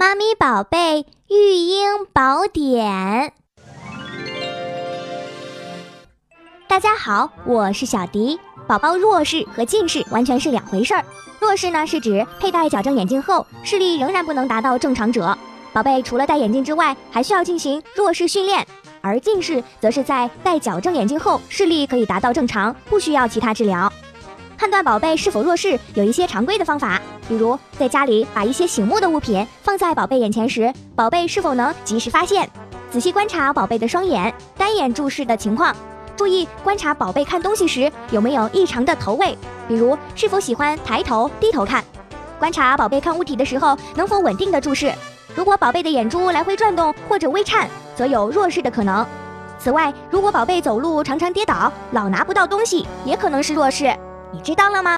妈咪宝贝育婴宝典，大家好，我是小迪。宝宝弱视和近视完全是两回事儿。弱视呢是指佩戴矫正眼镜后视力仍然不能达到正常者，宝贝除了戴眼镜之外，还需要进行弱视训练；而近视则是在戴矫正眼镜后视力可以达到正常，不需要其他治疗。判断宝贝是否弱视有一些常规的方法。比如，在家里把一些醒目的物品放在宝贝眼前时，宝贝是否能及时发现？仔细观察宝贝的双眼、单眼注视的情况，注意观察宝贝看东西时有没有异常的头位，比如是否喜欢抬头、低头看。观察宝贝看物体的时候能否稳定的注视，如果宝贝的眼珠来回转动或者微颤，则有弱视的可能。此外，如果宝贝走路常常跌倒，老拿不到东西，也可能是弱视。你知道了吗？